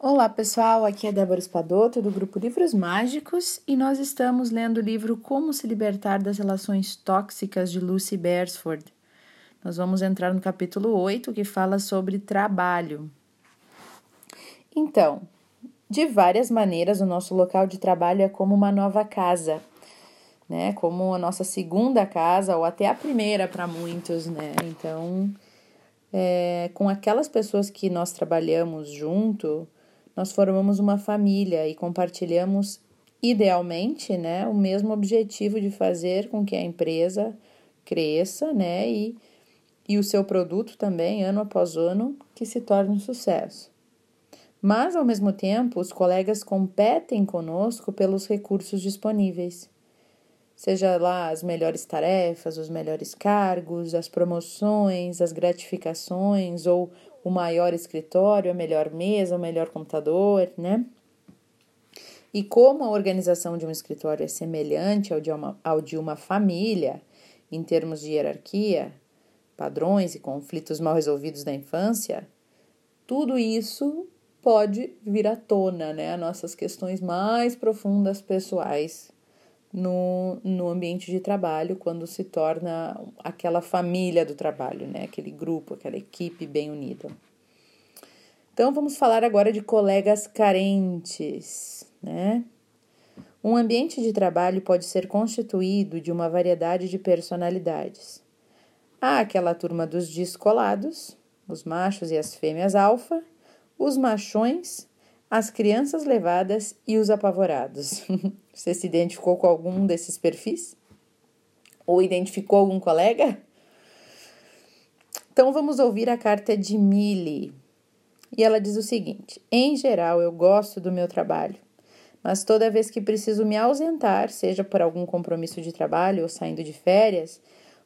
Olá pessoal, aqui é Débora Espadoto do grupo Livros Mágicos e nós estamos lendo o livro Como se libertar das relações tóxicas de Lucy Beresford. Nós vamos entrar no capítulo 8 que fala sobre trabalho. Então, de várias maneiras, o nosso local de trabalho é como uma nova casa, né? Como a nossa segunda casa ou até a primeira para muitos, né? Então, é, com aquelas pessoas que nós trabalhamos junto, nós formamos uma família e compartilhamos idealmente, né, o mesmo objetivo de fazer com que a empresa cresça, né, e, e o seu produto também, ano após ano, que se torne um sucesso. Mas, ao mesmo tempo, os colegas competem conosco pelos recursos disponíveis. Seja lá as melhores tarefas, os melhores cargos, as promoções, as gratificações ou o maior escritório, a melhor mesa, o melhor computador, né? E como a organização de um escritório é semelhante ao de uma, ao de uma família, em termos de hierarquia, padrões e conflitos mal resolvidos da infância, tudo isso pode vir à tona, né? As nossas questões mais profundas pessoais no, no ambiente de trabalho quando se torna aquela família do trabalho, né? Aquele grupo, aquela equipe bem unida. Então vamos falar agora de colegas carentes, né? Um ambiente de trabalho pode ser constituído de uma variedade de personalidades. Há aquela turma dos descolados, os machos e as fêmeas alfa, os machões as crianças levadas e os apavorados. Você se identificou com algum desses perfis? Ou identificou algum colega? Então vamos ouvir a carta de Millie. E ela diz o seguinte: Em geral, eu gosto do meu trabalho, mas toda vez que preciso me ausentar, seja por algum compromisso de trabalho ou saindo de férias,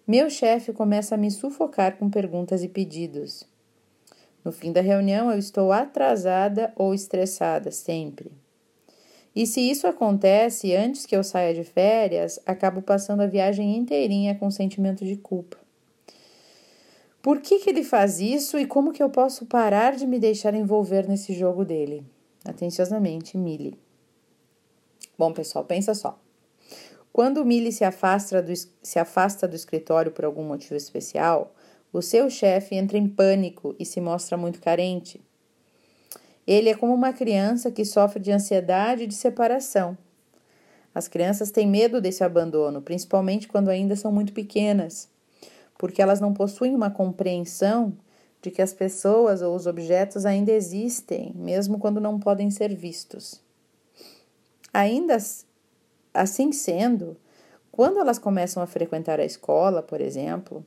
meu chefe começa a me sufocar com perguntas e pedidos. No fim da reunião, eu estou atrasada ou estressada, sempre. E se isso acontece antes que eu saia de férias, acabo passando a viagem inteirinha com sentimento de culpa. Por que, que ele faz isso e como que eu posso parar de me deixar envolver nesse jogo dele? Atenciosamente, Millie. Bom, pessoal, pensa só. Quando Millie se afasta, do, se afasta do escritório por algum motivo especial, o seu chefe entra em pânico e se mostra muito carente. Ele é como uma criança que sofre de ansiedade e de separação. As crianças têm medo desse abandono, principalmente quando ainda são muito pequenas, porque elas não possuem uma compreensão de que as pessoas ou os objetos ainda existem, mesmo quando não podem ser vistos. Ainda assim sendo, quando elas começam a frequentar a escola, por exemplo,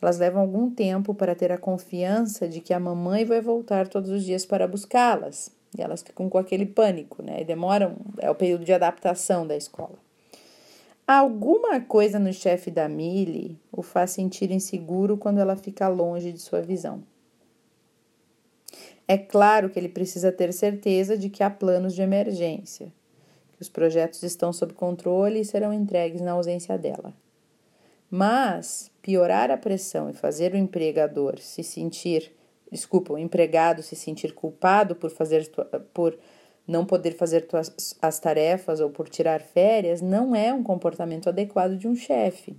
elas levam algum tempo para ter a confiança de que a mamãe vai voltar todos os dias para buscá-las. E elas ficam com aquele pânico, né? E demoram, é o período de adaptação da escola. Alguma coisa no chefe da Millie o faz sentir inseguro quando ela fica longe de sua visão. É claro que ele precisa ter certeza de que há planos de emergência, que os projetos estão sob controle e serão entregues na ausência dela. Mas piorar a pressão e fazer o empregador se sentir, desculpa, o empregado se sentir culpado por fazer por não poder fazer tuas, as tarefas ou por tirar férias não é um comportamento adequado de um chefe.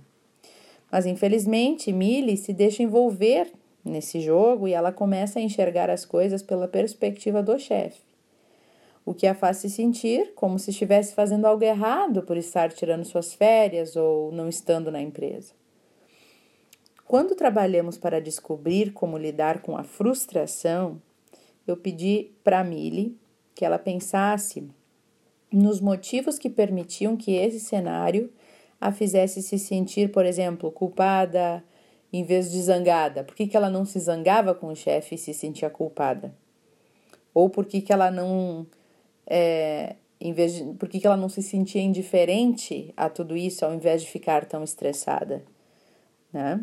Mas infelizmente, Millie se deixa envolver nesse jogo e ela começa a enxergar as coisas pela perspectiva do chefe o que a faz se sentir como se estivesse fazendo algo errado por estar tirando suas férias ou não estando na empresa. Quando trabalhamos para descobrir como lidar com a frustração, eu pedi para a Millie que ela pensasse nos motivos que permitiam que esse cenário a fizesse se sentir, por exemplo, culpada em vez de zangada. Por que, que ela não se zangava com o chefe e se sentia culpada? Ou por que, que ela não é, em vez de, por que, que ela não se sentia indiferente a tudo isso ao invés de ficar tão estressada, né?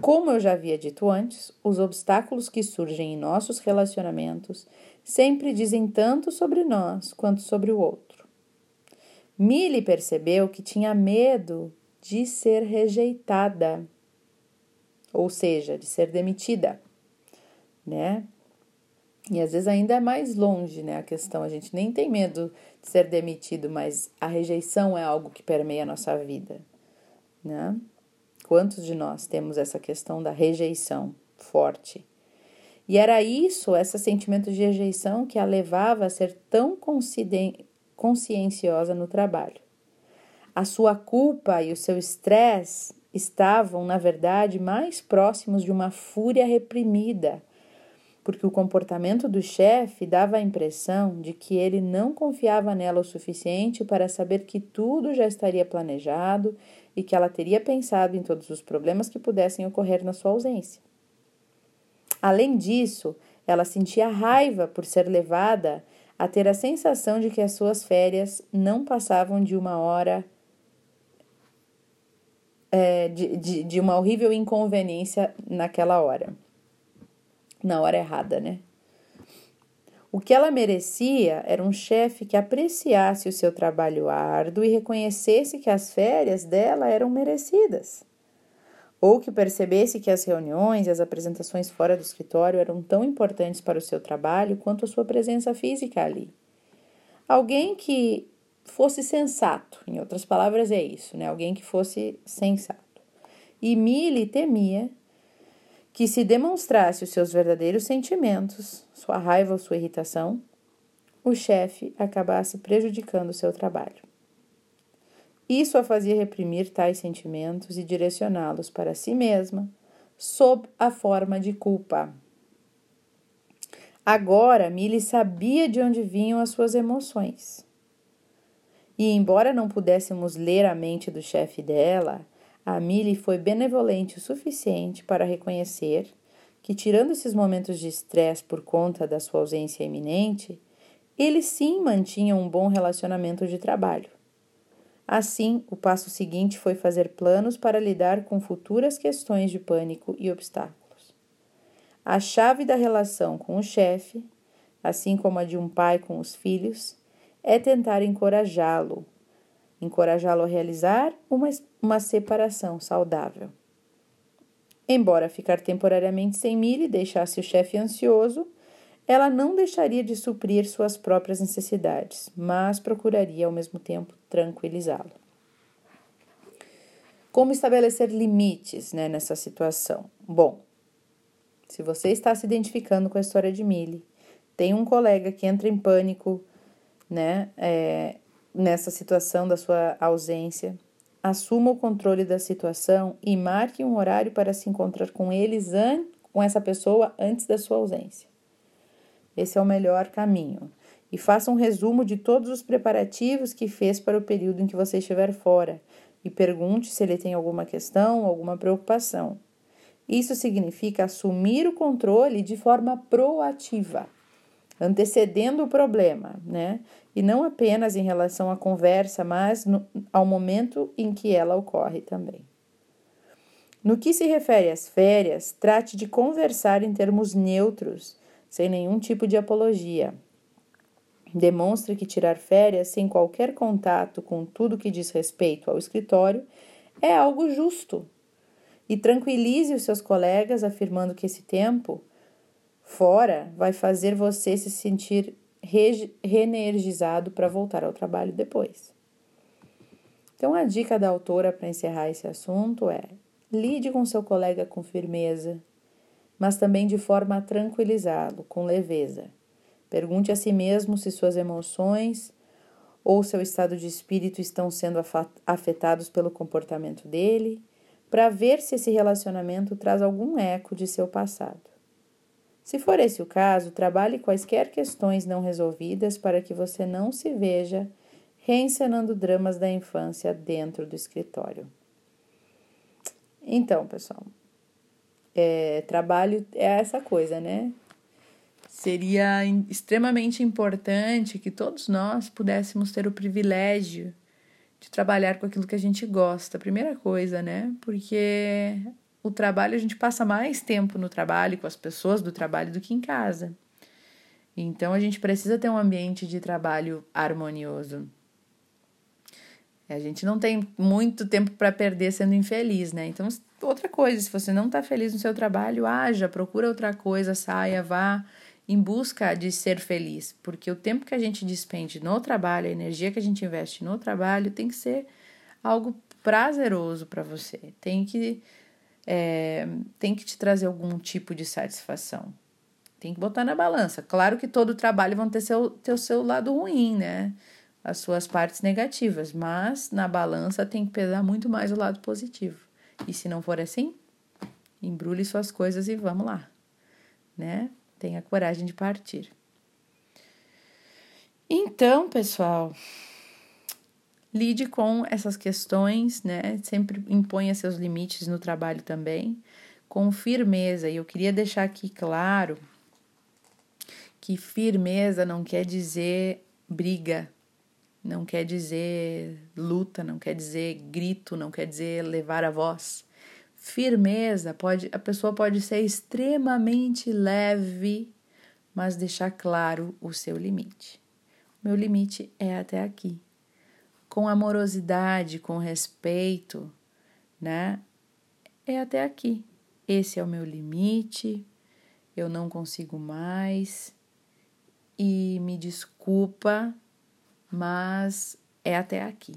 Como eu já havia dito antes, os obstáculos que surgem em nossos relacionamentos sempre dizem tanto sobre nós quanto sobre o outro. Millie percebeu que tinha medo de ser rejeitada, ou seja, de ser demitida, né? E às vezes ainda é mais longe, né, a questão. A gente nem tem medo de ser demitido, mas a rejeição é algo que permeia a nossa vida, né? Quantos de nós temos essa questão da rejeição forte? E era isso, esse sentimento de rejeição, que a levava a ser tão conscienciosa no trabalho. A sua culpa e o seu estresse estavam, na verdade, mais próximos de uma fúria reprimida, porque o comportamento do chefe dava a impressão de que ele não confiava nela o suficiente para saber que tudo já estaria planejado e que ela teria pensado em todos os problemas que pudessem ocorrer na sua ausência. Além disso, ela sentia raiva por ser levada a ter a sensação de que as suas férias não passavam de uma hora. É, de, de, de uma horrível inconveniência naquela hora. Na hora errada, né? O que ela merecia era um chefe que apreciasse o seu trabalho árduo e reconhecesse que as férias dela eram merecidas ou que percebesse que as reuniões e as apresentações fora do escritório eram tão importantes para o seu trabalho quanto a sua presença física ali. Alguém que fosse sensato, em outras palavras, é isso, né? Alguém que fosse sensato. E Millie temia que se demonstrasse os seus verdadeiros sentimentos, sua raiva ou sua irritação, o chefe acabasse prejudicando o seu trabalho. Isso a fazia reprimir tais sentimentos e direcioná-los para si mesma, sob a forma de culpa. Agora, Millie sabia de onde vinham as suas emoções. E, embora não pudéssemos ler a mente do chefe dela, a Millie foi benevolente o suficiente para reconhecer que, tirando esses momentos de estresse por conta da sua ausência iminente, ele sim mantinha um bom relacionamento de trabalho. Assim, o passo seguinte foi fazer planos para lidar com futuras questões de pânico e obstáculos. A chave da relação com o chefe, assim como a de um pai com os filhos, é tentar encorajá-lo, encorajá-lo a realizar uma, uma separação saudável. Embora ficar temporariamente sem Miri deixasse o chefe ansioso, ela não deixaria de suprir suas próprias necessidades, mas procuraria ao mesmo tempo tranquilizá-lo. Como estabelecer limites né, nessa situação? Bom, se você está se identificando com a história de Millie, tem um colega que entra em pânico né, é, nessa situação da sua ausência, assuma o controle da situação e marque um horário para se encontrar com eles, com essa pessoa antes da sua ausência. Esse é o melhor caminho. E faça um resumo de todos os preparativos que fez para o período em que você estiver fora e pergunte se ele tem alguma questão, alguma preocupação. Isso significa assumir o controle de forma proativa, antecedendo o problema, né? E não apenas em relação à conversa, mas no, ao momento em que ela ocorre também. No que se refere às férias, trate de conversar em termos neutros sem nenhum tipo de apologia. Demonstre que tirar férias sem qualquer contato com tudo que diz respeito ao escritório é algo justo. E tranquilize os seus colegas afirmando que esse tempo fora vai fazer você se sentir reenergizado para voltar ao trabalho depois. Então, a dica da autora para encerrar esse assunto é: lide com seu colega com firmeza, mas também de forma a tranquilizá-lo, com leveza. Pergunte a si mesmo se suas emoções ou seu estado de espírito estão sendo afetados pelo comportamento dele, para ver se esse relacionamento traz algum eco de seu passado. Se for esse o caso, trabalhe quaisquer questões não resolvidas para que você não se veja reencenando dramas da infância dentro do escritório. Então, pessoal, é, trabalho é essa coisa, né? Seria extremamente importante que todos nós pudéssemos ter o privilégio de trabalhar com aquilo que a gente gosta. Primeira coisa, né? Porque o trabalho, a gente passa mais tempo no trabalho, com as pessoas do trabalho, do que em casa. Então, a gente precisa ter um ambiente de trabalho harmonioso. A gente não tem muito tempo para perder sendo infeliz, né? Então, outra coisa, se você não está feliz no seu trabalho, haja, procura outra coisa, saia, vá em busca de ser feliz, porque o tempo que a gente despende no trabalho, a energia que a gente investe no trabalho, tem que ser algo prazeroso para você, tem que, é, tem que te trazer algum tipo de satisfação. Tem que botar na balança. Claro que todo trabalho vão ter, seu, ter o seu lado ruim, né? As suas partes negativas, mas na balança tem que pesar muito mais o lado positivo. E se não for assim, embrulhe suas coisas e vamos lá, né? Tenha coragem de partir. Então, pessoal, lide com essas questões, né? Sempre imponha seus limites no trabalho também, com firmeza. E eu queria deixar aqui claro que firmeza não quer dizer briga, não quer dizer luta, não quer dizer grito, não quer dizer levar a voz. Firmeza pode, a pessoa pode ser extremamente leve, mas deixar claro o seu limite. Meu limite é até aqui. Com amorosidade, com respeito, né? É até aqui. Esse é o meu limite. Eu não consigo mais e me desculpa, mas é até aqui,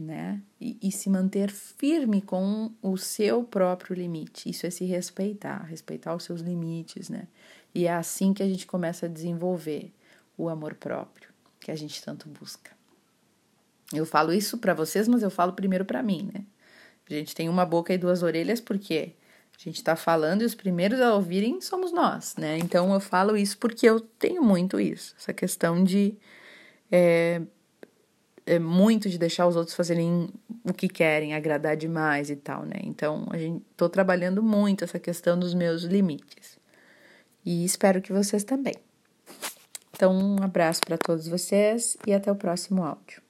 né? E, e, se manter firme com o seu próprio limite. Isso é se respeitar, respeitar os seus limites, né? E é assim que a gente começa a desenvolver o amor próprio que a gente tanto busca. Eu falo isso para vocês, mas eu falo primeiro para mim, né? A gente tem uma boca e duas orelhas porque a gente está falando e os primeiros a ouvirem somos nós, né? Então eu falo isso porque eu tenho muito isso, essa questão de é, é muito de deixar os outros fazerem o que querem, agradar demais e tal, né? Então a gente tô trabalhando muito essa questão dos meus limites e espero que vocês também. Então um abraço para todos vocês e até o próximo áudio.